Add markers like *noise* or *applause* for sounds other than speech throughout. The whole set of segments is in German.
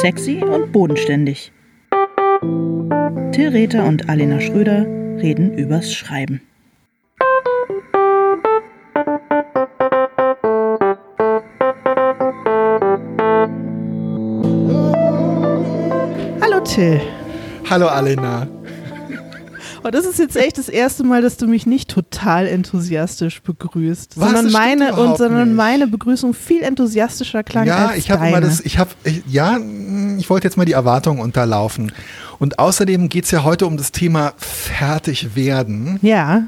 Sexy und bodenständig. Till Rether und Alena Schröder reden übers Schreiben. Hallo Till. Hallo Alena. Und das ist jetzt echt das erste Mal, dass du mich nicht total enthusiastisch begrüßt, Was? sondern meine und sondern nicht. meine Begrüßung viel enthusiastischer klang Ja, als ich deine. immer das, ich habe, ja, ich wollte jetzt mal die Erwartungen unterlaufen. Und außerdem geht's ja heute um das Thema fertig werden. ja,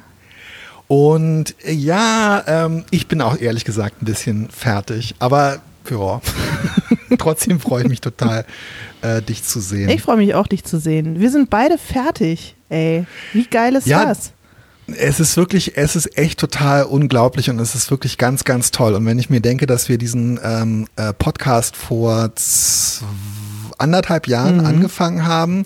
Und äh, ja, ähm, ich bin auch ehrlich gesagt ein bisschen fertig, aber ja, *laughs* trotzdem freue ich mich total, äh, dich zu sehen. ich freue mich auch, dich zu sehen. Wir sind beide fertig, ey. Wie geil ist Ja, das? Es ist wirklich, es ist echt total unglaublich und es ist wirklich ganz, ganz toll. Und wenn ich mir denke, dass wir diesen ähm, äh, Podcast vor z- anderthalb Jahren Mhm. angefangen haben,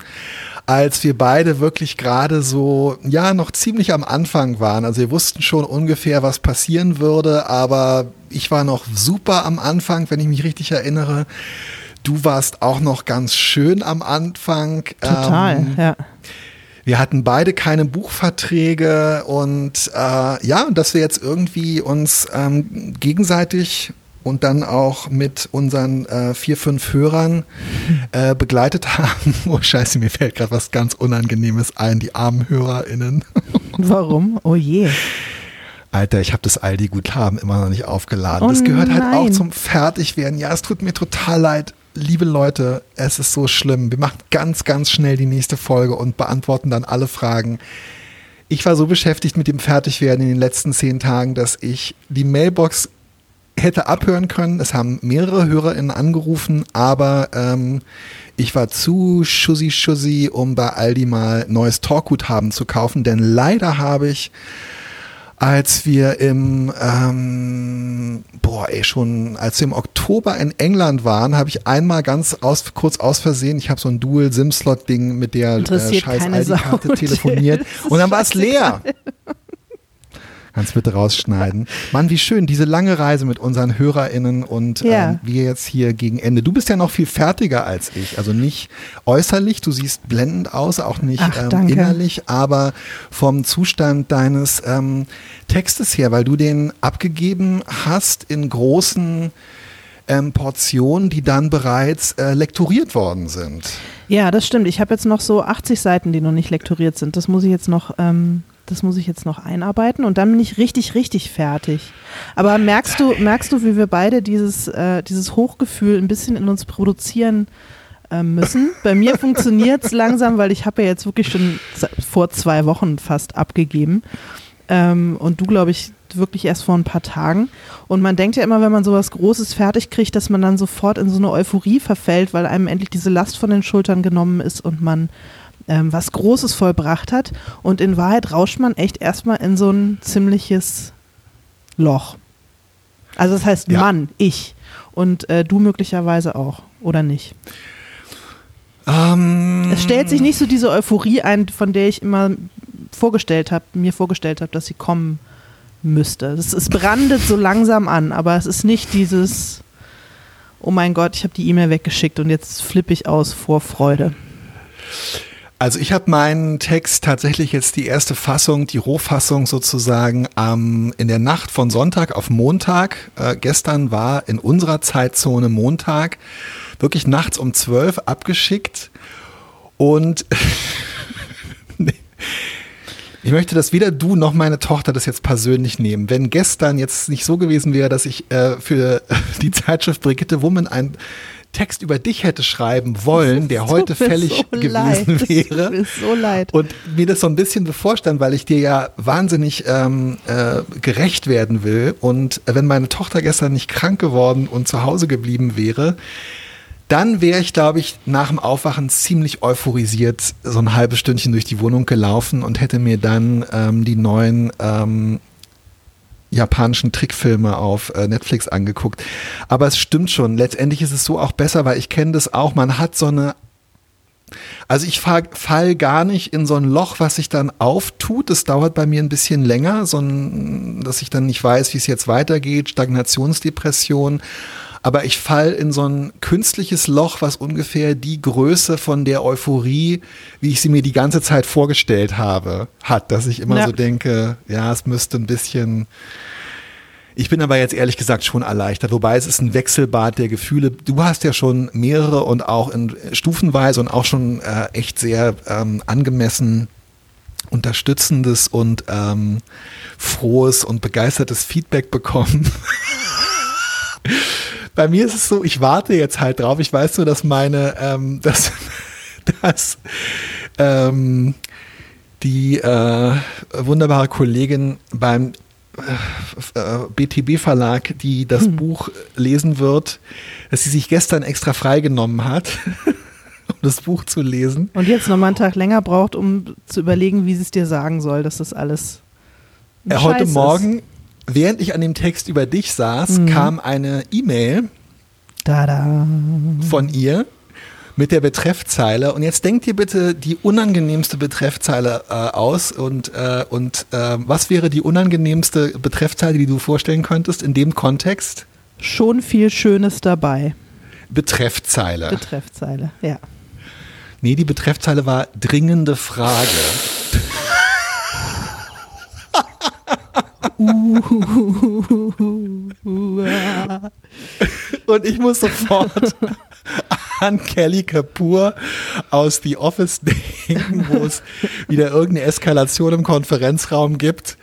als wir beide wirklich gerade so, ja, noch ziemlich am Anfang waren. Also wir wussten schon ungefähr, was passieren würde, aber ich war noch super am Anfang, wenn ich mich richtig erinnere. Du warst auch noch ganz schön am Anfang. Total, Ähm, ja. wir hatten beide keine Buchverträge und äh, ja, dass wir jetzt irgendwie uns ähm, gegenseitig und dann auch mit unseren äh, vier, fünf Hörern äh, begleitet haben. *laughs* Oh scheiße, mir fällt gerade was ganz Unangenehmes ein, die armen HörerInnen. *laughs* Warum? Oh je. Alter, ich habe das Aldi Guthaben immer noch nicht aufgeladen. Oh das gehört halt auch nein. zum Fertigwerden. Ja, es tut mir total leid. Liebe Leute, es ist so schlimm. Wir machen ganz, ganz schnell die nächste Folge und beantworten dann alle Fragen. Ich war so beschäftigt mit dem Fertigwerden in den letzten zehn Tagen, dass ich die Mailbox hätte abhören können. Es haben mehrere HörerInnen angerufen, aber ähm, ich war zu schussi schussi, um bei Aldi mal neues Talkguthaben zu kaufen, denn leider habe ich als wir im, ähm, boah, ey, schon, als wir im Oktober in England waren, habe ich einmal ganz aus, kurz aus Versehen, ich habe so ein Dual-SIM-Slot-Ding mit der äh, scheiß ID-Karte Till. *laughs* telefoniert und dann war es leer. Kannst bitte rausschneiden. Mann, wie schön, diese lange Reise mit unseren HörerInnen und Ja. ähm, wir jetzt hier gegen Ende. Du bist ja noch viel fertiger als ich. Also nicht äußerlich, du siehst blendend aus, auch nicht Ach, ähm, innerlich, aber vom Zustand deines ähm, Textes her, weil du den abgegeben hast in großen ähm, Portionen, die dann bereits äh, lektoriert worden sind. Ja, das stimmt. Ich habe jetzt noch so 80 Seiten, die noch nicht lektoriert sind. Das muss ich jetzt noch, ähm, das muss ich jetzt noch einarbeiten und dann bin ich richtig, richtig fertig. Aber merkst du, merkst du, wie wir beide dieses, äh, dieses Hochgefühl ein bisschen in uns produzieren äh, müssen? Bei mir funktioniert es *laughs* langsam, weil ich habe ja jetzt wirklich schon vor zwei Wochen fast abgegeben. Ähm, und du, glaube ich, wirklich erst vor ein paar Tagen. Und man denkt ja immer, wenn man sowas Großes fertig kriegt, dass man dann sofort in so eine Euphorie verfällt, weil einem endlich diese Last von den Schultern genommen ist und man ähm, was Großes vollbracht hat. Und in Wahrheit rauscht man echt erstmal in so ein ziemliches Loch. Also das heißt Ja. Mann, ich. Und äh, du möglicherweise auch, oder nicht? Ähm, Es stellt sich nicht so diese Euphorie ein, von der ich immer vorgestellt habe, mir vorgestellt habe, dass sie kommen müsste. Es, es brandet so langsam an, aber es ist nicht dieses, oh mein Gott, ich habe die E-Mail weggeschickt und jetzt flippe ich aus vor Freude. Also ich habe meinen Text tatsächlich jetzt die erste Fassung, die Rohfassung sozusagen ähm, in der Nacht von Sonntag auf Montag. Äh, gestern war in unserer Zeitzone Montag wirklich nachts um zwölf abgeschickt und *laughs* ich möchte, dass weder du noch meine Tochter das jetzt persönlich nehmen. Wenn gestern jetzt nicht so gewesen wäre, dass ich äh, für die Zeitschrift Brigitte Woman ein Text über dich hätte schreiben wollen, der *laughs* heute fällig so gewesen *laughs* leid. Wäre. Mir so leid. Und mir das so ein bisschen bevorstand, weil ich dir ja wahnsinnig ähm, äh, gerecht werden will. Und wenn meine Tochter gestern nicht krank geworden und zu Hause geblieben wäre, dann wäre ich, glaube ich, nach dem Aufwachen ziemlich euphorisiert so ein halbes Stündchen durch die Wohnung gelaufen und hätte mir dann ähm, die neuen ähm, japanischen Trickfilme auf äh, Netflix angeguckt. Aber es stimmt schon, letztendlich ist es so auch besser, weil ich kenne das auch, man hat so eine also ich fall, fall gar nicht in so ein Loch, was sich dann auftut. Das dauert bei mir ein bisschen länger, so dass ich dann nicht weiß, wie es jetzt weitergeht, Stagnationsdepression. Aber ich fall in so ein künstliches Loch, was ungefähr die Größe von der Euphorie, wie ich sie mir die ganze Zeit vorgestellt habe, hat, dass ich immer Ja. so denke, ja, es müsste ein bisschen ich bin aber jetzt ehrlich gesagt schon erleichtert, wobei es ist ein Wechselbad der Gefühle. Du hast ja schon mehrere und auch in stufenweise und auch schon äh, echt sehr ähm, angemessen unterstützendes und ähm, frohes und begeistertes Feedback bekommen. *laughs* Bei mir ist es so, ich warte jetzt halt drauf. Ich weiß nur, dass meine, ähm, *laughs* dass, dass ähm, die äh, wunderbare Kollegin beim äh, BTB Verlag, die das Buch lesen wird, dass sie sich gestern extra freigenommen hat, *laughs* um das Buch zu lesen. Und jetzt nochmal einen Tag länger braucht, um zu überlegen, wie sie es dir sagen soll, dass das alles. Äh, heute Scheiß Morgen, während ich an dem Text über dich saß, Mhm. kam eine E-Mail von ihr mit der Betreffzeile. Und jetzt denkt ihr bitte die unangenehmste Betreffzeile äh, aus. Und, äh, und äh, was wäre die unangenehmste Betreffzeile, die du vorstellen könntest in dem Kontext? Schon viel Schönes dabei. Betreffzeile. Betreffzeile, ja. nee, die Betreffzeile war dringende Frage. Und ich muss sofort *laughs* an Kelly Kapoor aus The Office denken, wo es wieder irgendeine Eskalation im Konferenzraum gibt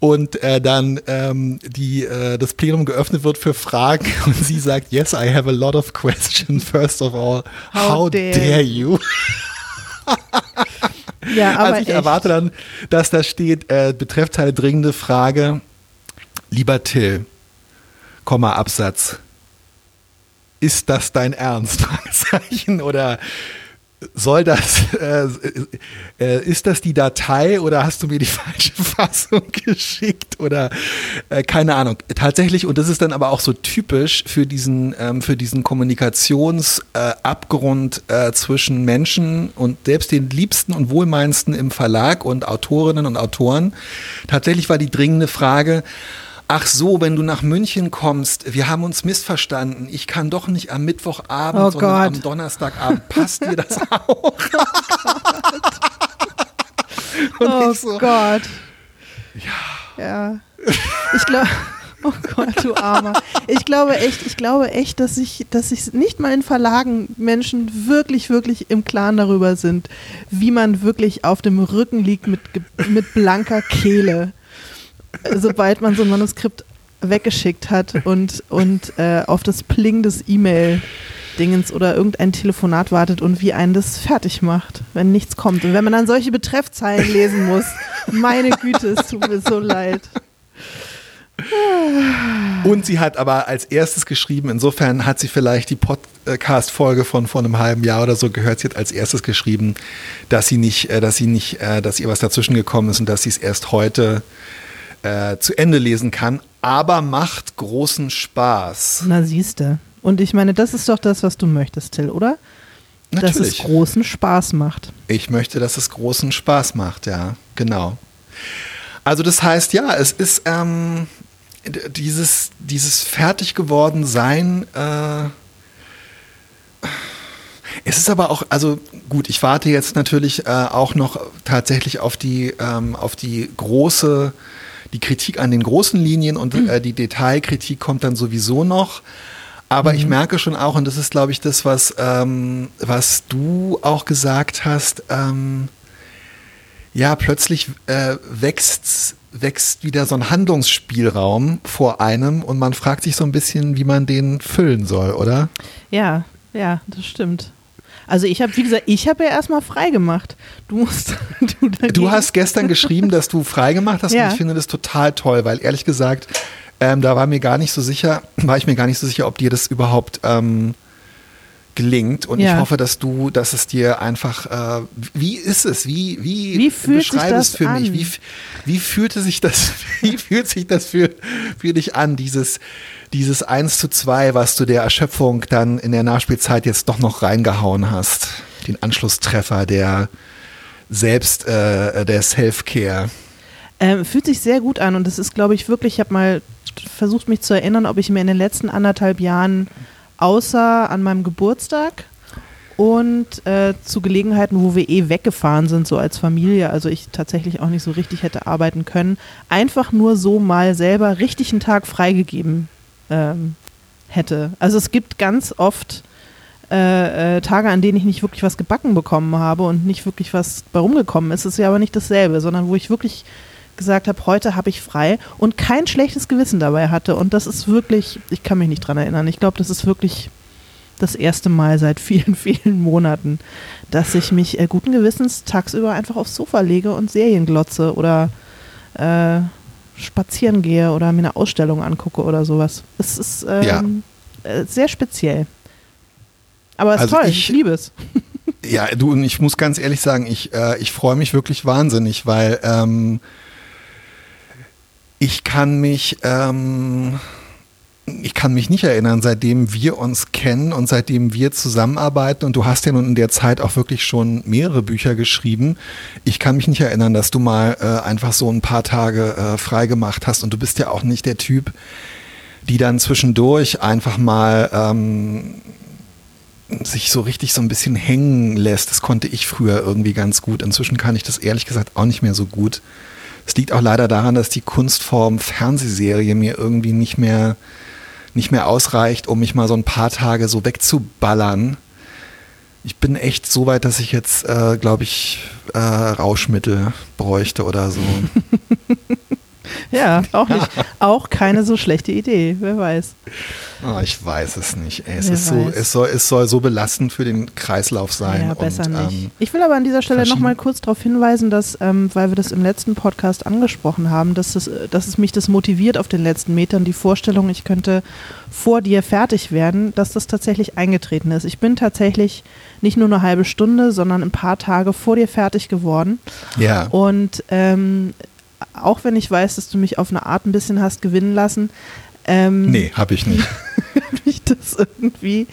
und äh, dann ähm, die, äh, das Plenum geöffnet wird für Fragen *laughs* und sie sagt, yes, I have a lot of questions. First of all, how, How dare, dare you? *laughs* Ja, aber also ich echt. erwarte dann, dass da steht, äh, Betreffzeile dringende Frage, lieber Till, Komma Absatz, ist das dein Ernst? *laughs* Oder soll das, *laughs* äh, äh, ist das die Datei oder hast du mir die *laughs* falsche Fassung geschickt oder äh, keine Ahnung. Tatsächlich, und das ist dann aber auch so typisch für diesen, ähm, für diesen Kommunikationsabgrund äh, äh, zwischen Menschen und selbst den liebsten und wohlmeinendsten im Verlag und Autorinnen und Autoren. Tatsächlich war die dringende Frage, Ach so, wenn du nach München kommst, wir haben uns missverstanden. Ich kann doch nicht am Mittwochabend, Oh sondern Gott. am Donnerstagabend. Passt dir das *laughs* auch? Oh ich so, Gott. Ja. Ja. Ich glaube. Oh Gott, du Armer. Ich glaube echt, ich glaube echt, dass ich, dass ich nicht mal in Verlagen Menschen wirklich, wirklich im Klaren darüber sind, wie man wirklich auf dem Rücken liegt mit, mit blanker Kehle, sobald man so ein Manuskript weggeschickt hat und, und äh, auf das Pling des E-Mail-Dingens oder irgendein Telefonat wartet und wie einen das fertig macht, wenn nichts kommt. Und wenn man dann solche Betreffzeilen lesen muss, meine Güte, es tut mir so leid. Und sie hat aber als erstes geschrieben, insofern hat sie vielleicht die Podcast-Folge von vor einem halben Jahr oder so gehört. Sie hat als erstes geschrieben, dass sie nicht, äh, dass sie nicht, äh, dass ihr was dazwischen gekommen ist und dass sie es erst heute äh, zu Ende lesen kann. Aber macht großen Spaß. Na siehste. Und ich meine, das ist doch das, was du möchtest, Till, oder? Dass es Natürlich. großen Spaß macht. Ich möchte, dass es großen Spaß macht, ja, genau. Also das heißt, ja, es ist ähm, dieses, dieses fertig geworden Sein. Äh, es ist aber auch, also gut, ich warte jetzt natürlich äh, auch noch tatsächlich auf die, ähm, auf die große, die Kritik an den großen Linien und äh, die Detailkritik kommt dann sowieso noch. Aber ich merke schon auch, und das ist, glaube ich, das, was, ähm, was du auch gesagt hast, ähm, ja, plötzlich äh, wächst, wächst wieder so ein Handlungsspielraum vor einem und man fragt sich so ein bisschen, wie man den füllen soll, oder? Ja, ja, das stimmt. Also ich habe, wie gesagt, ich habe ja erstmal frei gemacht. Du musst, *laughs* du, Du hast gestern geschrieben, dass du freigemacht hast Ja. und ich finde das total toll, weil ehrlich gesagt, ähm, da war mir gar nicht so sicher, *clears throat* war ich mir gar nicht so sicher, ob dir das überhaupt ähm, gelingt und Ja. ich hoffe, dass du, dass es dir einfach, äh, wie ist es, wie, wie, Wie fühlt beschreib es für mich, an? wie, f- wie fühlte sich das, *laughs* wie fühlt sich das für, für dich an, dieses, dieses 1 zu 2, was du der Erschöpfung dann in der Nachspielzeit jetzt doch noch reingehauen hast, den Anschlusstreffer der selbst, äh, der Self-Care. Ähm, fühlt sich sehr gut an und das ist, glaube ich, wirklich, ich habe mal versucht mich zu erinnern, ob ich mir in den letzten anderthalb Jahren außer an meinem Geburtstag und äh, zu Gelegenheiten, wo wir eh weggefahren sind, so als Familie, also ich tatsächlich auch nicht so richtig hätte arbeiten können, einfach nur so mal selber richtig einen Tag freigegeben ähm, hätte. Also es gibt ganz oft äh, äh, Tage, an denen ich nicht wirklich was gebacken bekommen habe und nicht wirklich was bei rumgekommen ist. Es ist ja aber nicht dasselbe, sondern wo ich wirklich gesagt habe, heute habe ich frei und kein schlechtes Gewissen dabei hatte. Und das ist wirklich, ich kann mich nicht dran erinnern. Ich glaube, das ist wirklich das erste Mal seit vielen, *laughs* vielen Monaten, dass ich mich äh, guten Gewissens tagsüber einfach aufs Sofa lege und Serien glotze oder äh, spazieren gehe oder mir eine Ausstellung angucke oder sowas. Es ist ähm, ja. äh, sehr speziell. Aber es ist also toll, ich, ich liebe es. *laughs* Ja, du, und ich muss ganz ehrlich sagen, ich, äh, ich freue mich wirklich wahnsinnig, weil ähm, ich kann mich, ähm, ich kann mich nicht erinnern, seitdem wir uns kennen und seitdem wir zusammenarbeiten, und du hast ja nun in der Zeit auch wirklich schon mehrere Bücher geschrieben, ich kann mich nicht erinnern, dass du mal äh, einfach so ein paar Tage äh, frei gemacht hast und du bist ja auch nicht der Typ, die dann zwischendurch einfach mal ähm, sich so richtig so ein bisschen hängen lässt. Das konnte ich früher irgendwie ganz gut. Inzwischen kann ich das ehrlich gesagt auch nicht mehr so gut. Es liegt auch leider daran, dass die Kunstform Fernsehserie mir irgendwie nicht mehr, nicht mehr ausreicht, um mich mal so ein paar Tage so wegzuballern. Ich bin echt so weit, dass ich jetzt, äh, glaube ich, äh, Rauschmittel bräuchte oder so. *laughs* Ja, auch nicht. *laughs* auch keine so schlechte Idee, wer weiß. Oh, ich weiß es nicht. es, ist so, es, soll, es soll so belastend für den Kreislauf sein. Ja, besser und, nicht. Ähm, ich will aber an dieser Stelle nochmal kurz darauf hinweisen, dass, ähm, weil wir das im letzten Podcast angesprochen haben, dass, das, dass es mich das motiviert auf den letzten Metern, die Vorstellung, ich könnte vor dir fertig werden, dass das tatsächlich eingetreten ist. Ich bin tatsächlich nicht nur eine halbe Stunde, sondern ein paar Tage vor dir fertig geworden. Ja. Und ähm, auch wenn ich weiß, dass du mich auf eine Art ein bisschen hast gewinnen lassen. Ähm, nee, habe ich nicht. *laughs* habe ich das irgendwie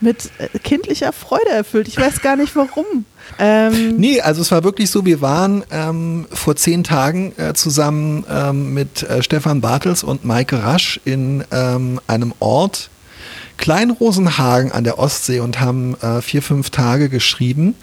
mit äh, kindlicher Freude erfüllt. Ich weiß gar nicht warum. Ähm, nee, also es war wirklich so, wir waren ähm, vor zehn Tagen äh, zusammen ähm, mit äh, Stefan Bartels und Maike Rasch in ähm, einem Ort, Kleinrosenhagen an der Ostsee und haben äh, vier, fünf Tage geschrieben.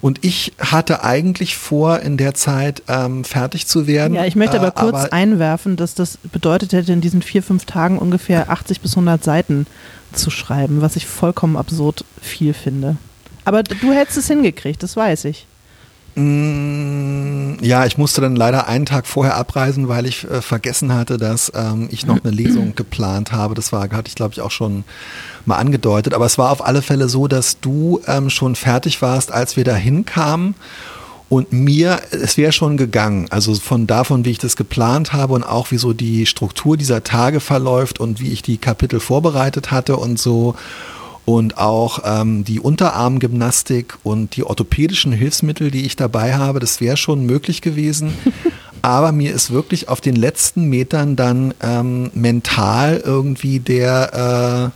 Und ich hatte eigentlich vor, in der Zeit ähm, fertig zu werden. Ja, ich möchte aber äh, kurz aber einwerfen, dass das bedeutet hätte, in diesen vier, fünf Tagen ungefähr 80 bis 100 Seiten zu schreiben, was ich vollkommen absurd viel finde. Aber du hättest es hingekriegt, das weiß ich. Mm, ja, ich musste dann leider einen Tag vorher abreisen, weil ich äh, vergessen hatte, dass ähm, ich noch eine Lesung geplant habe. Das war, hatte ich glaube ich auch schon mal angedeutet. Aber es war auf alle Fälle so, dass du ähm, schon fertig warst, als wir da hinkamen. Und mir, es wäre schon gegangen, also von davon, wie ich das geplant habe und auch wie so die Struktur dieser Tage verläuft und wie ich die Kapitel vorbereitet hatte und so und auch ähm, die Unterarmgymnastik und die orthopädischen Hilfsmittel, die ich dabei habe, das wäre schon möglich gewesen. *laughs* Aber mir ist wirklich auf den letzten Metern dann ähm, mental irgendwie der,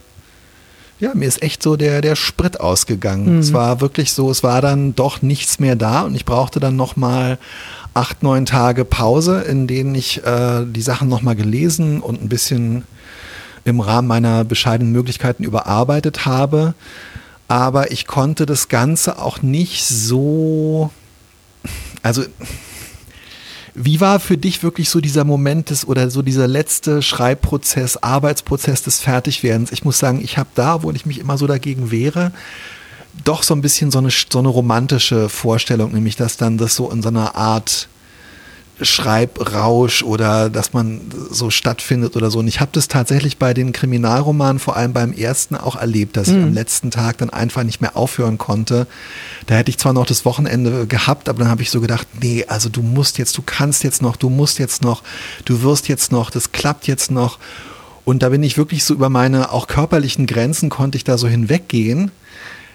äh, ja, mir ist echt so der, der Sprit ausgegangen. Mhm. Es war wirklich so, es war dann doch nichts mehr da und ich brauchte dann nochmal acht, neun Tage Pause, in denen ich äh, die Sachen nochmal gelesen und ein bisschen im Rahmen meiner bescheidenen Möglichkeiten überarbeitet habe. Aber ich konnte das Ganze auch nicht so, also wie war für dich wirklich so dieser Moment des oder so dieser letzte Schreibprozess, Arbeitsprozess des Fertigwerdens? Ich muss sagen, ich habe da, wo ich mich immer so dagegen wehre, doch so ein bisschen so eine, so eine romantische Vorstellung, nämlich dass dann das so in so einer Art Schreibrausch oder dass man so stattfindet oder so. Und ich habe das tatsächlich bei den Kriminalromanen, vor allem beim ersten, auch erlebt, dass mhm. ich am letzten Tag dann einfach nicht mehr aufhören konnte. Da hätte ich zwar noch das Wochenende gehabt, aber dann habe ich so gedacht, nee, also du musst jetzt, du kannst jetzt noch, du musst jetzt noch, du wirst jetzt noch, das klappt jetzt noch. Und da bin ich wirklich so über meine auch körperlichen Grenzen konnte ich da so hinweggehen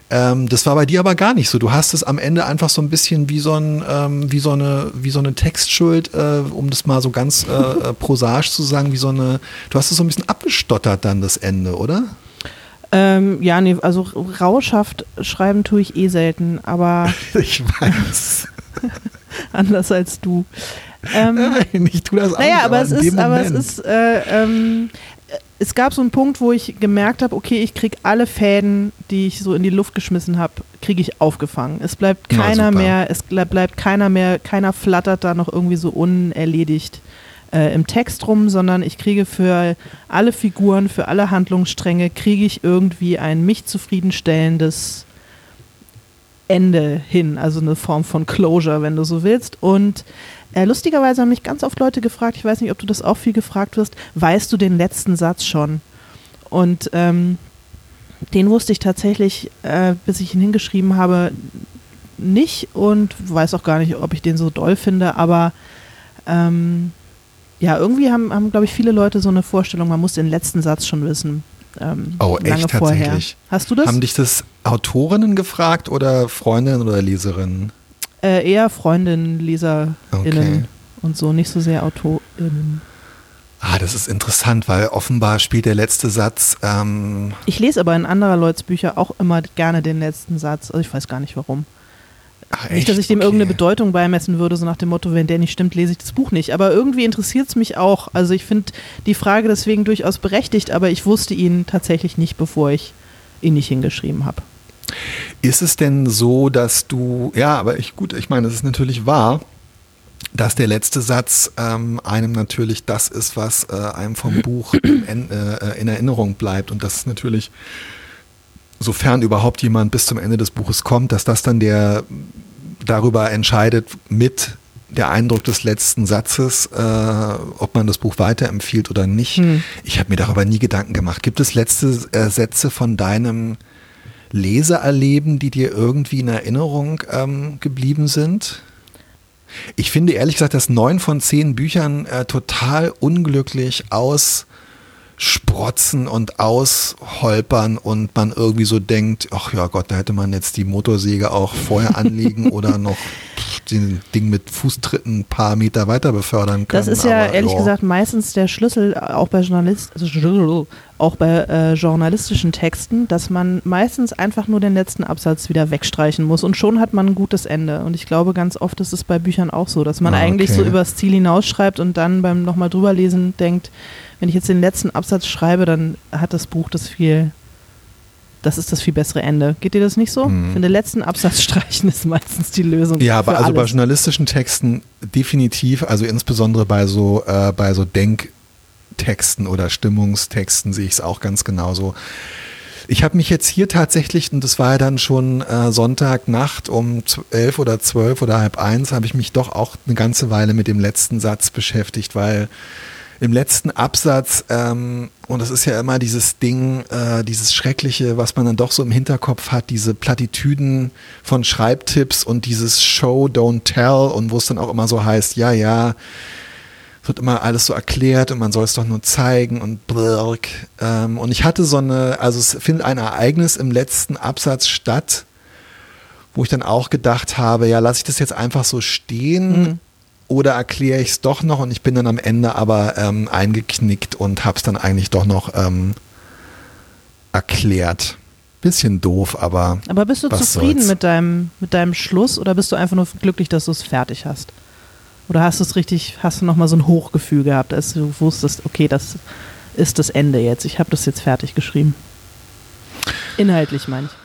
ähm, das war bei dir aber gar nicht so. Du hast es am Ende einfach so ein bisschen wie so, ein, ähm, wie so, eine, wie so eine Textschuld, äh, um das mal so ganz äh, äh, prosaisch zu sagen, wie so eine, du hast es so ein bisschen abgestottert dann das Ende, oder? Ähm, ja, nee, also rauschhaft schreiben tue ich eh selten, aber. *laughs* ich weiß. *laughs* anders als du. *laughs* Ähm, Nein, ich tue das auch naja, nicht, aber, es ist, aber es ist, äh, ähm, es gab so einen Punkt, wo ich gemerkt habe, okay, ich kriege alle Fäden, die ich so in die Luft geschmissen habe, kriege ich aufgefangen. Es bleibt Na, keiner super. mehr, es ble- bleibt keiner mehr, keiner flattert da noch irgendwie so unerledigt äh, im Text rum, sondern ich kriege für alle Figuren, für alle Handlungsstränge, kriege ich irgendwie ein mich zufriedenstellendes Ende hin, also eine Form von Closure, wenn du so willst. Und äh, lustigerweise haben mich ganz oft Leute gefragt, ich weiß nicht, ob du das auch viel gefragt wirst, weißt du den letzten Satz schon? Und ähm, den wusste ich tatsächlich, äh, bis ich ihn hingeschrieben habe, nicht und weiß auch gar nicht, ob ich den so doll finde, aber ähm, ja, irgendwie haben, haben glaube ich, viele Leute so eine Vorstellung, man muss den letzten Satz schon wissen. Ähm, Oh, echt lange vorher. tatsächlich? Hast du das? Haben dich das Autorinnen gefragt oder Freundinnen oder Leserinnen? Äh, eher Freundinnen, LeserInnen Okay. und so, nicht so sehr AutorInnen. Ah, das ist interessant, weil offenbar spielt der letzte Satz. Ähm, Ich lese aber in anderer Leuts Bücher auch immer gerne den letzten Satz. Also ich weiß gar nicht warum. ach, Nicht, dass ich dem Okay. irgendeine Bedeutung beimessen würde, so nach dem Motto, wenn der nicht stimmt, lese ich das Buch nicht. Aber irgendwie interessiert es mich auch. Also ich finde die Frage deswegen durchaus berechtigt, aber ich wusste ihn tatsächlich nicht, bevor ich ihn nicht hingeschrieben habe. Ist es denn so, dass du, ja, aber ich, gut, ich meine, das ist natürlich wahr, dass der letzte Satz ähm, einem natürlich das ist, was äh, einem vom Buch in, äh, in Erinnerung bleibt und das ist natürlich, sofern überhaupt jemand bis zum Ende des Buches kommt, dass das dann der darüber entscheidet mit der Eindruck des letzten Satzes, äh, ob man das Buch weiterempfiehlt oder nicht. Hm. Ich habe mir darüber nie Gedanken gemacht. Gibt es letzte äh, Sätze von deinem Leseerleben, die dir irgendwie in Erinnerung ähm, geblieben sind? Ich finde ehrlich gesagt, dass neun von zehn Büchern äh, total unglücklich aussprotzen und ausholpern und man irgendwie so denkt, ach ja Gott, da hätte man jetzt die Motorsäge auch vorher *laughs* anlegen oder noch den Ding mit Fußtritten ein paar Meter weiter befördern können. Das ist ja aber, ehrlich ja. gesagt meistens der Schlüssel, auch bei, Journalist, also, auch bei äh, journalistischen Texten, dass man meistens einfach nur den letzten Absatz wieder wegstreichen muss und schon hat man ein gutes Ende. Und ich glaube, ganz oft ist es bei Büchern auch so, dass man Ah, eigentlich so übers Ziel hinausschreibt und dann beim nochmal drüberlesen denkt, wenn ich jetzt den letzten Absatz schreibe, dann hat das Buch das viel, das ist das viel bessere Ende. Geht dir das nicht so? Mhm. Finde, den letzten Absatz *laughs* streichen ist meistens die Lösung. Ja, aber also bei alles. journalistischen Texten definitiv, also insbesondere bei so, äh, bei so Denktexten oder Stimmungstexten sehe ich es auch ganz genauso. Ich habe mich jetzt hier tatsächlich, und das war ja dann schon äh, Sonntagnacht um elf oder zwölf oder halb eins, habe ich mich doch auch eine ganze Weile mit dem letzten Satz beschäftigt, weil im letzten Absatz, ähm, und das ist ja immer dieses Ding, äh, dieses Schreckliche, was man dann doch so im Hinterkopf hat, diese Plattitüden von Schreibtipps und dieses Show, Don't Tell und wo es dann auch immer so heißt, ja, ja, es wird immer alles so erklärt und man soll es doch nur zeigen und blirk. Ähm, und ich hatte so eine, also es findet ein Ereignis im letzten Absatz statt, wo ich dann auch gedacht habe, ja, lasse ich das jetzt einfach so stehen Mhm. Oder erkläre ich es doch noch und ich bin dann am Ende aber ähm, eingeknickt und habe es dann eigentlich doch noch ähm, erklärt. Bisschen doof, aber Aber bist du zufrieden soll's? mit deinem, mit deinem Schluss oder bist du einfach nur glücklich, dass du es fertig hast? Oder hast du es richtig, hast du nochmal so ein Hochgefühl gehabt, als du wusstest, okay, das ist das Ende jetzt. Ich habe das jetzt fertig geschrieben. Inhaltlich meine ich.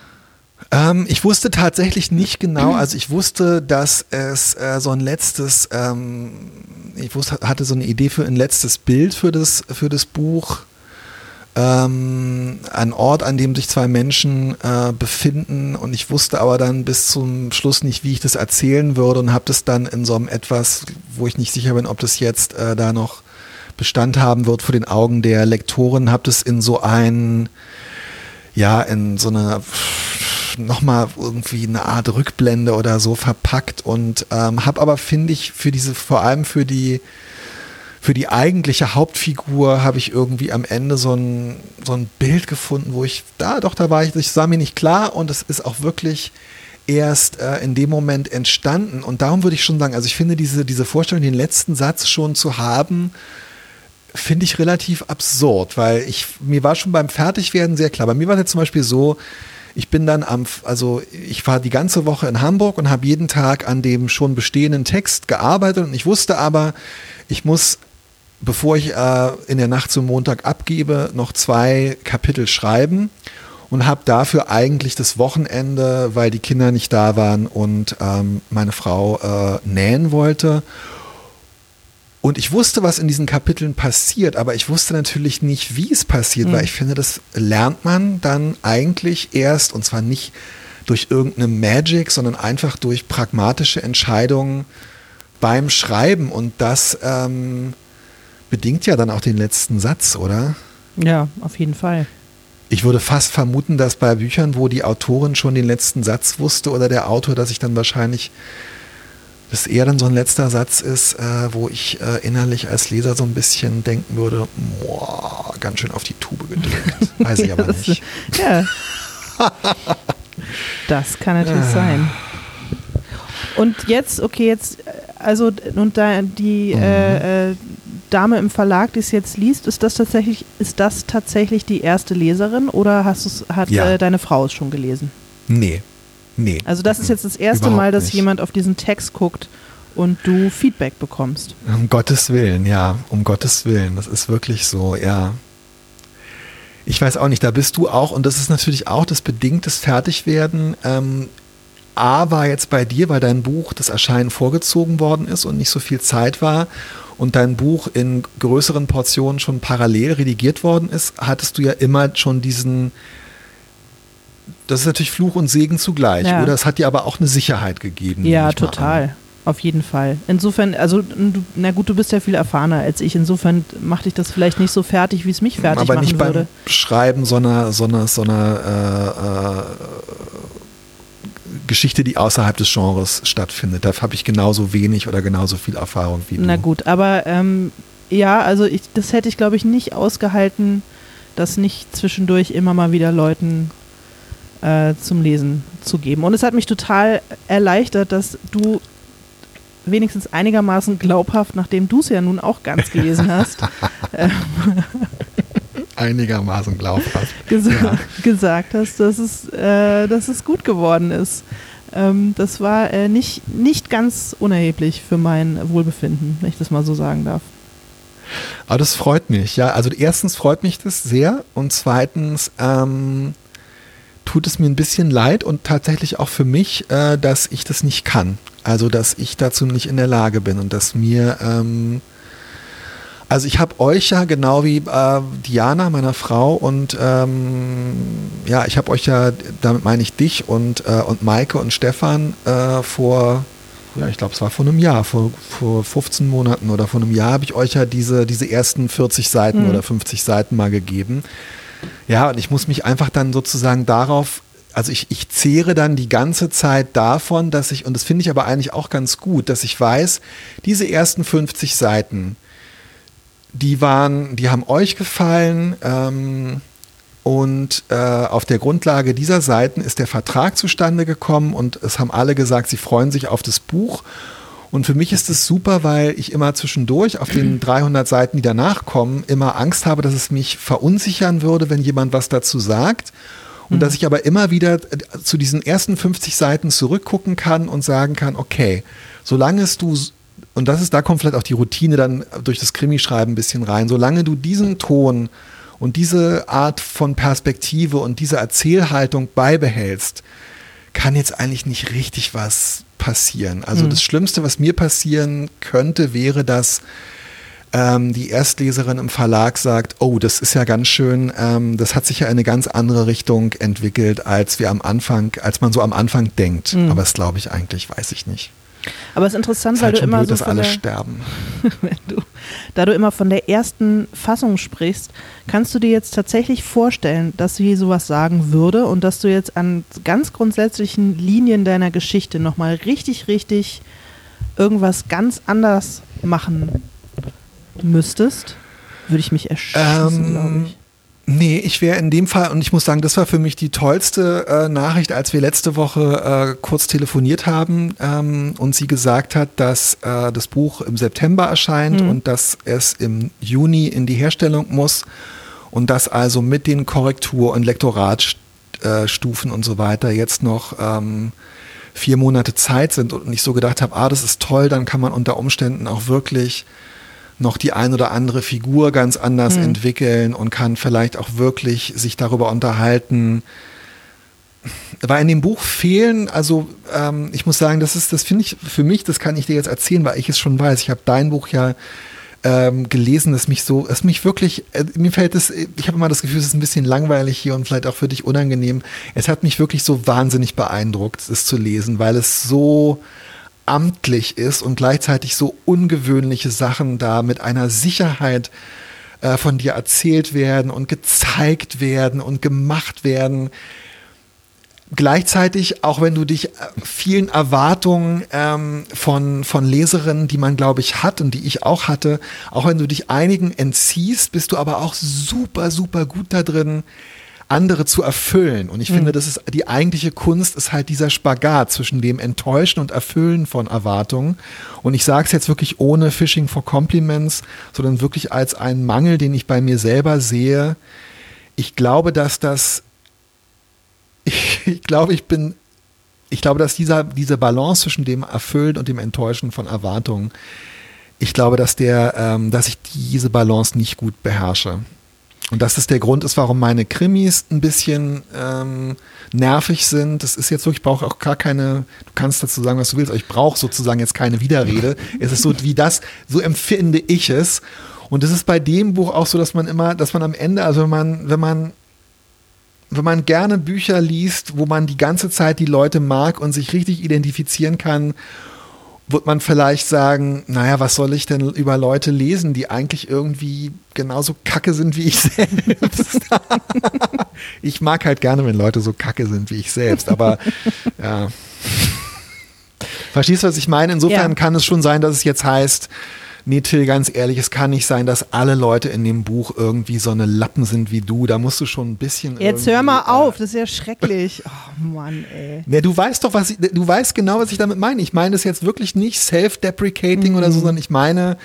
Ähm, ich wusste tatsächlich nicht genau, also ich wusste, dass es äh, so ein letztes, ähm, ich wusste, hatte so eine Idee für ein letztes Bild für das, für das Buch. Ähm, ein Ort, an dem sich zwei Menschen äh, befinden und ich wusste aber dann bis zum Schluss nicht, wie ich das erzählen würde und habe das dann in so einem etwas, wo ich nicht sicher bin, ob das jetzt äh, da noch Bestand haben wird vor den Augen der Lektoren, habe das in so ein ja, in so eine nochmal irgendwie eine Art Rückblende oder so verpackt und ähm, habe aber, finde ich, für diese, vor allem für die für die eigentliche Hauptfigur habe ich irgendwie am Ende so ein, so ein Bild gefunden, wo ich, da doch, da war ich, ich sah mir nicht klar und es ist auch wirklich erst äh, in dem Moment entstanden. Und darum würde ich schon sagen, also ich finde diese, diese Vorstellung, den letzten Satz schon zu haben, finde ich relativ absurd, weil ich, mir war schon beim Fertigwerden sehr klar. Bei mir war es jetzt zum Beispiel so, ich bin dann am, also ich war die ganze Woche in Hamburg und habe jeden Tag an dem schon bestehenden Text gearbeitet und ich wusste aber, ich muss, bevor ich äh, in der Nacht zum Montag abgebe, noch zwei Kapitel schreiben und habe dafür eigentlich das Wochenende, weil die Kinder nicht da waren und ähm, meine Frau äh, nähen wollte. Und ich wusste, was in diesen Kapiteln passiert, aber ich wusste natürlich nicht, wie es passiert, mhm. weil ich finde, das lernt man dann eigentlich erst, und zwar nicht durch irgendeine Magic, sondern einfach durch pragmatische Entscheidungen beim Schreiben. Und das ähm, bedingt ja dann auch den letzten Satz, oder? Ja, auf jeden Fall. Ich würde fast vermuten, dass bei Büchern, wo die Autorin schon den letzten Satz wusste oder der Autor, dass ich dann wahrscheinlich das eher dann so ein letzter Satz ist, äh, wo ich äh, innerlich als Leser so ein bisschen denken würde, boah, ganz schön auf die Tube gedrückt. *laughs* Weiß ich aber nicht. ja. das kann natürlich ah. sein. Und jetzt, okay, jetzt, also und da die mhm. äh, äh, Dame im Verlag, die es jetzt liest, ist das tatsächlich, ist das tatsächlich die erste Leserin oder hast hat ja. Äh, deine Frau es schon gelesen? Nee, Nee. Also das ist jetzt das erste Überhaupt Mal, dass nicht. jemand auf diesen Text guckt und du Feedback bekommst. Um Gottes Willen, ja, um Gottes Willen. Das ist wirklich so, ja. Ich weiß auch nicht, da bist du auch, und das ist natürlich auch das bedingtes Fertigwerden. Ähm, A war jetzt bei dir, weil dein Buch das Erscheinen vorgezogen worden ist und nicht so viel Zeit war und dein Buch in größeren Portionen schon parallel redigiert worden ist, hattest du ja immer schon diesen, das ist natürlich Fluch und Segen zugleich, ja. oder? Es hat dir aber auch eine Sicherheit gegeben. Ja, total. Auf jeden Fall. Insofern, also, du, na gut, du bist ja viel erfahrener als ich. Insofern macht dich das vielleicht nicht so fertig, wie es mich fertig aber machen würde. Aber nicht beim Schreiben so einer, so einer, so einer äh, äh, Geschichte, die außerhalb des Genres stattfindet. Da habe ich genauso wenig oder genauso viel Erfahrung wie du. Na gut, aber ähm, ja, also ich, das hätte ich, glaube ich, nicht ausgehalten, dass nicht zwischendurch immer mal wieder Leuten äh, zum Lesen zu geben. Und es hat mich total erleichtert, dass du wenigstens einigermaßen glaubhaft, nachdem du es ja nun auch ganz *laughs* gelesen hast, *laughs* einigermaßen glaubhaft *laughs* ges ja. gesagt hast, dass es, äh, dass es gut geworden ist. Ähm, das war äh, nicht, nicht ganz unerheblich für mein Wohlbefinden, wenn ich das mal so sagen darf. Aber das freut mich, ja. Also erstens freut mich das sehr und zweitens ähm, tut es mir ein bisschen leid und tatsächlich auch für mich, äh, dass ich das nicht kann. Also, dass ich dazu nicht in der Lage bin und dass mir, ähm, also ich habe euch ja genau wie äh, Diana, meiner Frau und ähm, ja, ich habe euch ja, damit meine ich dich und, äh, und Maike und Stefan äh, vor, ja, ich glaube, es war vor einem Jahr, vor, vor 15 Monaten oder vor einem Jahr habe ich euch ja diese, diese ersten 40 Seiten mhm. oder 50 Seiten mal gegeben. Ja, und ich muss mich einfach dann sozusagen darauf, also ich, ich zehre dann die ganze Zeit davon, dass ich, und das finde ich aber eigentlich auch ganz gut, dass ich weiß, diese ersten 50 Seiten, die waren, die haben euch gefallen, ähm, und äh, auf der Grundlage dieser Seiten ist der Vertrag zustande gekommen und es haben alle gesagt, sie freuen sich auf das Buch. Und für mich ist es super, weil ich immer zwischendurch auf den 300 Seiten, die danach kommen, immer Angst habe, dass es mich verunsichern würde, wenn jemand was dazu sagt. Und mhm. dass ich aber immer wieder äh, zu diesen ersten 50 Seiten zurückgucken kann und sagen kann, okay, solange es du, und das ist, da kommt vielleicht auch die Routine dann durch das Krimischreiben ein bisschen rein, solange du diesen Ton und diese Art von Perspektive und diese Erzählhaltung beibehältst, kann jetzt eigentlich nicht richtig was passieren. Also mhm. das Schlimmste, was mir passieren könnte, wäre, dass ähm, die Erstleserin im Verlag sagt, oh, das ist ja ganz schön, ähm, das hat sich ja in eine ganz andere Richtung entwickelt, als wir am Anfang, als man so am Anfang denkt. Mhm. Aber das glaube ich eigentlich, weiß ich nicht. Aber es ist interessant, ist weil halt du immer blöd, so dass alle sterben. *laughs* du, da du immer von der ersten Fassung sprichst, kannst du dir jetzt tatsächlich vorstellen, dass sie sowas sagen würde und dass du jetzt an ganz grundsätzlichen Linien deiner Geschichte nochmal richtig, richtig irgendwas ganz anders machen müsstest? Würde ich mich erschießen, ähm, glaube ich. Nee, ich wäre in dem Fall, und ich muss sagen, das war für mich die tollste äh, Nachricht, als wir letzte Woche äh, kurz telefoniert haben ähm, und sie gesagt hat, dass äh, das Buch im September erscheint mhm. und dass es im Juni in die Herstellung muss und dass also mit den Korrektur- und Lektorat Impfstufen und so weiter jetzt noch ähm, vier Monate Zeit sind und ich so gedacht habe, ah, das ist toll, dann kann man unter Umständen auch wirklich noch die ein oder andere Figur ganz anders Hm. entwickeln und kann vielleicht auch wirklich sich darüber unterhalten. Weil in dem Buch fehlen, also ähm, ich muss sagen, das ist, das finde ich für mich, das kann ich dir jetzt erzählen, weil ich es schon weiß. Ich habe dein Buch ja ähm, gelesen, das mich so, es mich wirklich, äh, mir fällt es, ich habe immer das Gefühl, es ist ein bisschen langweilig hier und vielleicht auch für dich unangenehm. Es hat mich wirklich so wahnsinnig beeindruckt, es zu lesen, weil es so amtlich ist und gleichzeitig so ungewöhnliche Sachen da mit einer Sicherheit äh, von dir erzählt werden und gezeigt werden und gemacht werden. Gleichzeitig, auch wenn du dich äh, vielen Erwartungen ähm, von, von Leserinnen, die man, glaube ich, hat und die ich auch hatte, auch wenn du dich einigen entziehst, bist du aber auch super, super gut da drin, andere zu erfüllen. Und ich finde, das ist die eigentliche Kunst, ist halt dieser Spagat zwischen dem Enttäuschen und Erfüllen von Erwartungen. Und ich sage es jetzt wirklich ohne Fishing for Compliments, sondern wirklich als einen Mangel, den ich bei mir selber sehe. Ich glaube, dass das *laughs* ich, ich glaube, ich bin, ich glaube, dass dieser, diese Balance zwischen dem Erfüllen und dem Enttäuschen von Erwartungen, ich glaube, dass der, ähm, dass ich diese Balance nicht gut beherrsche. Und das der Grund ist, warum meine Krimis ein bisschen ähm, nervig sind. Das ist jetzt so, ich brauche auch gar keine, du kannst dazu sagen, was du willst, aber ich brauche sozusagen jetzt keine Widerrede. *laughs* es ist so wie das, so empfinde ich es. Und es ist bei dem Buch auch so, dass man immer, dass man am Ende, also wenn man, wenn man wenn man gerne Bücher liest, wo man die ganze Zeit die Leute mag und sich richtig identifizieren kann, wird man vielleicht sagen, naja, was soll ich denn über Leute lesen, die eigentlich irgendwie genauso kacke sind wie ich selbst. *laughs* ich mag halt gerne, wenn Leute so kacke sind wie ich selbst, aber *laughs* ja. Verstehst du, was ich meine? Insofern Ja. kann es schon sein, dass es jetzt heißt, nee, Till, ganz ehrlich, es kann nicht sein, dass alle Leute in dem Buch irgendwie so eine Lappen sind wie du. Da musst du schon ein bisschen. Jetzt hör mal äh, auf, das ist ja schrecklich. *laughs* Oh Mann, ey. Ne, du weißt doch, was ich, du weißt genau, was ich damit meine. Ich meine das jetzt wirklich nicht self-deprecating oder so, Mhm. sondern ich meine,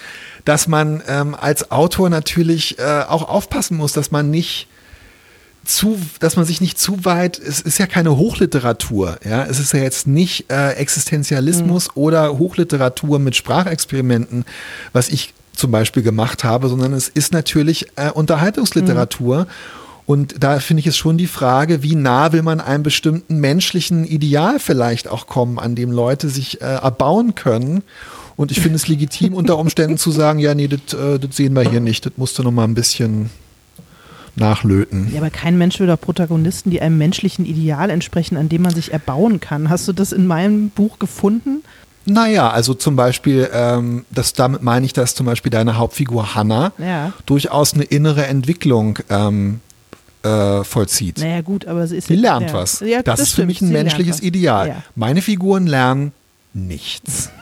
dass man ähm, als Autor natürlich äh, auch aufpassen muss, dass man nicht zu, dass man sich nicht zu weit, es ist ja keine Hochliteratur, ja, es ist ja jetzt nicht äh, Existenzialismus Mhm. oder Hochliteratur mit Sprachexperimenten, was ich zum Beispiel gemacht habe, sondern es ist natürlich äh, Unterhaltungsliteratur. Mhm. Und da finde ich es schon die Frage, wie nah will man einem bestimmten menschlichen Ideal vielleicht auch kommen, an dem Leute sich äh, erbauen können. Und ich finde es legitim, unter Umständen zu sagen, ja, nee, das äh, sehen wir hier nicht, das musst du noch mal ein bisschen nachlöten. Ja, aber kein Mensch will doch Protagonisten, die einem menschlichen Ideal entsprechen, an dem man sich erbauen kann. Hast du das in meinem Buch gefunden? Naja, also zum Beispiel, ähm, das, damit meine ich, dass zum Beispiel deine Hauptfigur Hannah Ja. durchaus eine innere Entwicklung ähm, äh, vollzieht. Naja, gut, aber sie ist. Sie lernt ja. was. Ja, das, ist für stimmt, mich ein sie menschliches. Ideal. Meine Figuren lernen nichts. *laughs*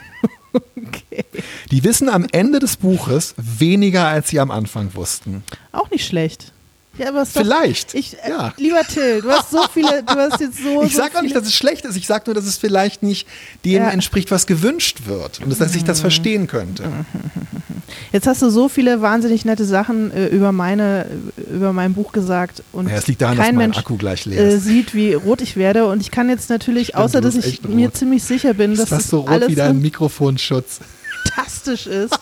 Okay. Die wissen am Ende des Buches weniger, als sie am Anfang wussten. Auch nicht schlecht. Ja, aber doch- Vielleicht. Ich, äh, ja. Lieber Till, du hast so *laughs* viele, du hast jetzt so. Ich so sage auch nicht, dass es schlecht ist. Ich sage nur, dass es vielleicht nicht dem Ja. entspricht, was gewünscht wird. Und dass ich das verstehen könnte. *laughs* Jetzt hast du so viele wahnsinnig nette Sachen äh, über meine, äh, über mein Buch gesagt und Ja, es liegt daran, kein dass mein Mensch Akku gleich leer äh, ist. sieht, wie rot ich werde. Und ich kann jetzt natürlich, Stimmt, außer dass ich mir rot. ziemlich sicher bin, dass ist das so rot alles wie dein *laughs* Mikrofonschutz? fantastisch ist,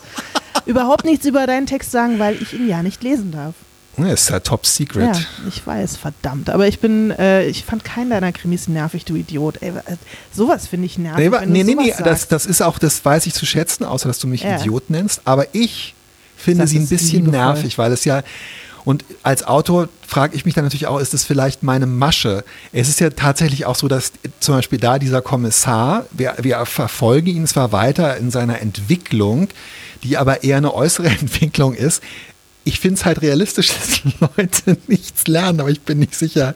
überhaupt nichts über deinen Text sagen, weil ich ihn ja nicht lesen darf. Ja, ist ja top secret. Ja, ich weiß, verdammt. Aber ich bin, äh, ich fand keinen deiner Krimis nervig, du Idiot. Ey, sowas finde ich nervig. Nee, wenn nee, nee, nee das, das ist auch, das weiß ich zu schätzen, außer dass du mich Ja. Idiot nennst. Aber ich finde Das sie ein bisschen liebevoll. nervig, weil es ja, und als Autor frage ich mich dann natürlich auch, ist das vielleicht meine Masche? Es ist ja tatsächlich auch so, dass zum Beispiel da dieser Kommissar, wir, wir verfolgen ihn zwar weiter in seiner Entwicklung, die aber eher eine äußere *laughs* Entwicklung ist. Ich finde es halt realistisch, *laughs* dass Leute nichts lernen, aber ich bin nicht sicher,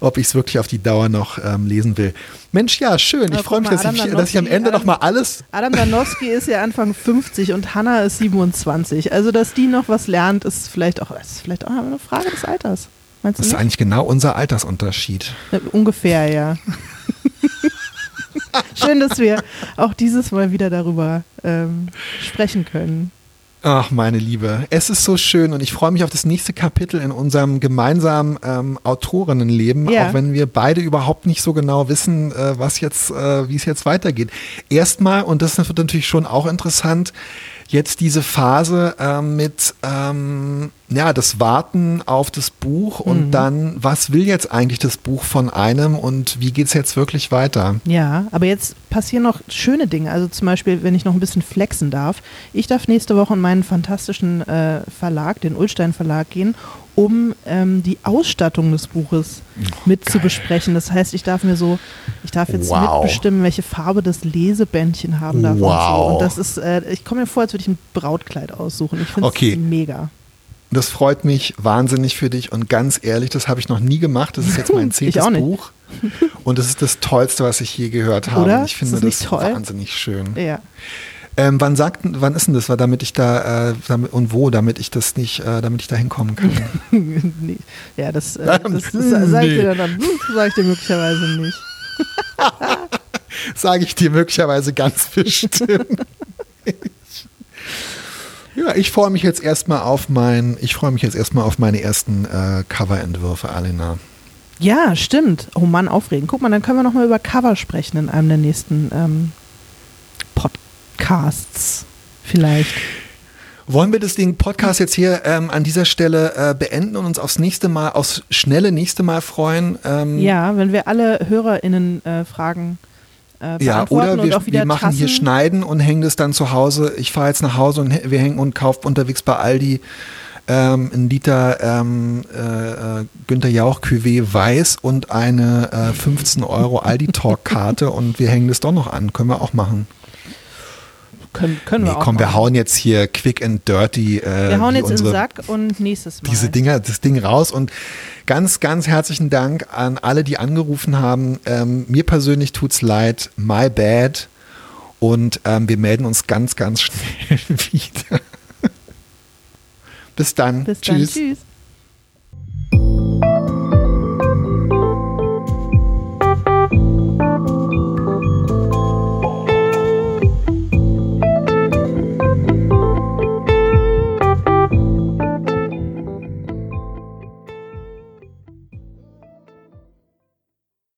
ob ich es wirklich auf die Dauer noch ähm, lesen will. Mensch, ja, schön. Ich freue mich, dass ich, dass ich am Ende noch Adam- mal alles. Adam Danowski ist ja Anfang 50 und Hannah ist 27. Also, dass die noch was lernt, ist vielleicht auch, ist vielleicht auch eine Frage des Alters. Meinst Das ist eigentlich genau unser Altersunterschied. Äh, Ungefähr, ja. *laughs* Schön, dass wir auch dieses Mal wieder darüber ähm, sprechen können. Ach, meine Liebe, es ist so schön und ich freue mich auf das nächste Kapitel in unserem gemeinsamen ähm, Autorinnenleben, Ja. auch wenn wir beide überhaupt nicht so genau wissen, äh, was jetzt, äh, wie es jetzt weitergeht. Erstmal, und das wird natürlich schon auch interessant, jetzt diese Phase ähm, mit ähm, ja, das Warten auf das Buch und dann, was will jetzt eigentlich das Buch von einem und wie geht's jetzt wirklich weiter? Ja, aber jetzt passieren noch schöne Dinge. Also zum Beispiel, wenn ich noch ein bisschen flexen darf. Ich darf nächste Woche in meinen fantastischen äh, Verlag, den Ulstein Verlag, gehen, um ähm, die Ausstattung des Buches mit zu besprechen. Das heißt, ich darf mir so, ich darf jetzt Wow. mitbestimmen, welche Farbe das Lesebändchen haben darf und Wow. so. Und das ist, äh, ich komme mir vor, als würde ich ein Brautkleid aussuchen. Ich finde es Okay. mega. Das freut mich wahnsinnig für dich und ganz ehrlich, das habe ich noch nie gemacht. Das ist jetzt mein *laughs* zehntes. Buch und es ist das Tollste, was ich je gehört habe. Oder? Und Ich finde Ist das das wahnsinnig schön. Ja. Ähm, wann sagt, wann ist denn das, damit ich da äh, damit, und wo, damit ich das nicht, äh, damit ich da hinkommen kann? *laughs* nee. Ja, das, äh, das, das Hm, sage ich nee. dir dann, sage ich dir möglicherweise nicht. *laughs* Sage ich dir möglicherweise ganz bestimmt. ja, ich freue mich jetzt erstmal auf mein, ich freue mich jetzt erstmal auf meine ersten äh, Coverentwürfe, Alena. Ja, stimmt. Oh Mann, aufregend. Guck mal, dann können wir nochmal über Cover sprechen in einem der nächsten ähm, Podcasts. Vielleicht. Wollen wir das Ding Podcast jetzt hier ähm, an dieser Stelle äh, beenden und uns aufs nächste Mal, aufs schnelle nächste Mal freuen? Ähm, Ja, wenn wir alle HörerInnen äh, Fragen äh, Ja, oder und wir, auch wieder wir machen Tassen. hier Schneiden und hängen das dann zu Hause. Ich fahre jetzt nach Hause und wir hängen und kaufen unterwegs bei Aldi ähm, einen Liter ähm, äh, äh, Günther Jauch Cuvée weiß und eine äh, 15 Euro Aldi Talk Karte *laughs* und wir hängen das doch noch an. Können wir auch machen. Können, können Nee, wir auch komm, wir hauen jetzt hier quick and dirty. Äh, wir hauen jetzt in den unsere- Sack und nächstes Mal. diese Dinger, das Ding raus und ganz, ganz herzlichen Dank an alle, die angerufen haben. Ähm, mir persönlich tut's leid, my bad. Und ähm, wir melden uns ganz, ganz schnell *laughs* wieder. Bis dann. Bis dann. Tschüss. Tschüss.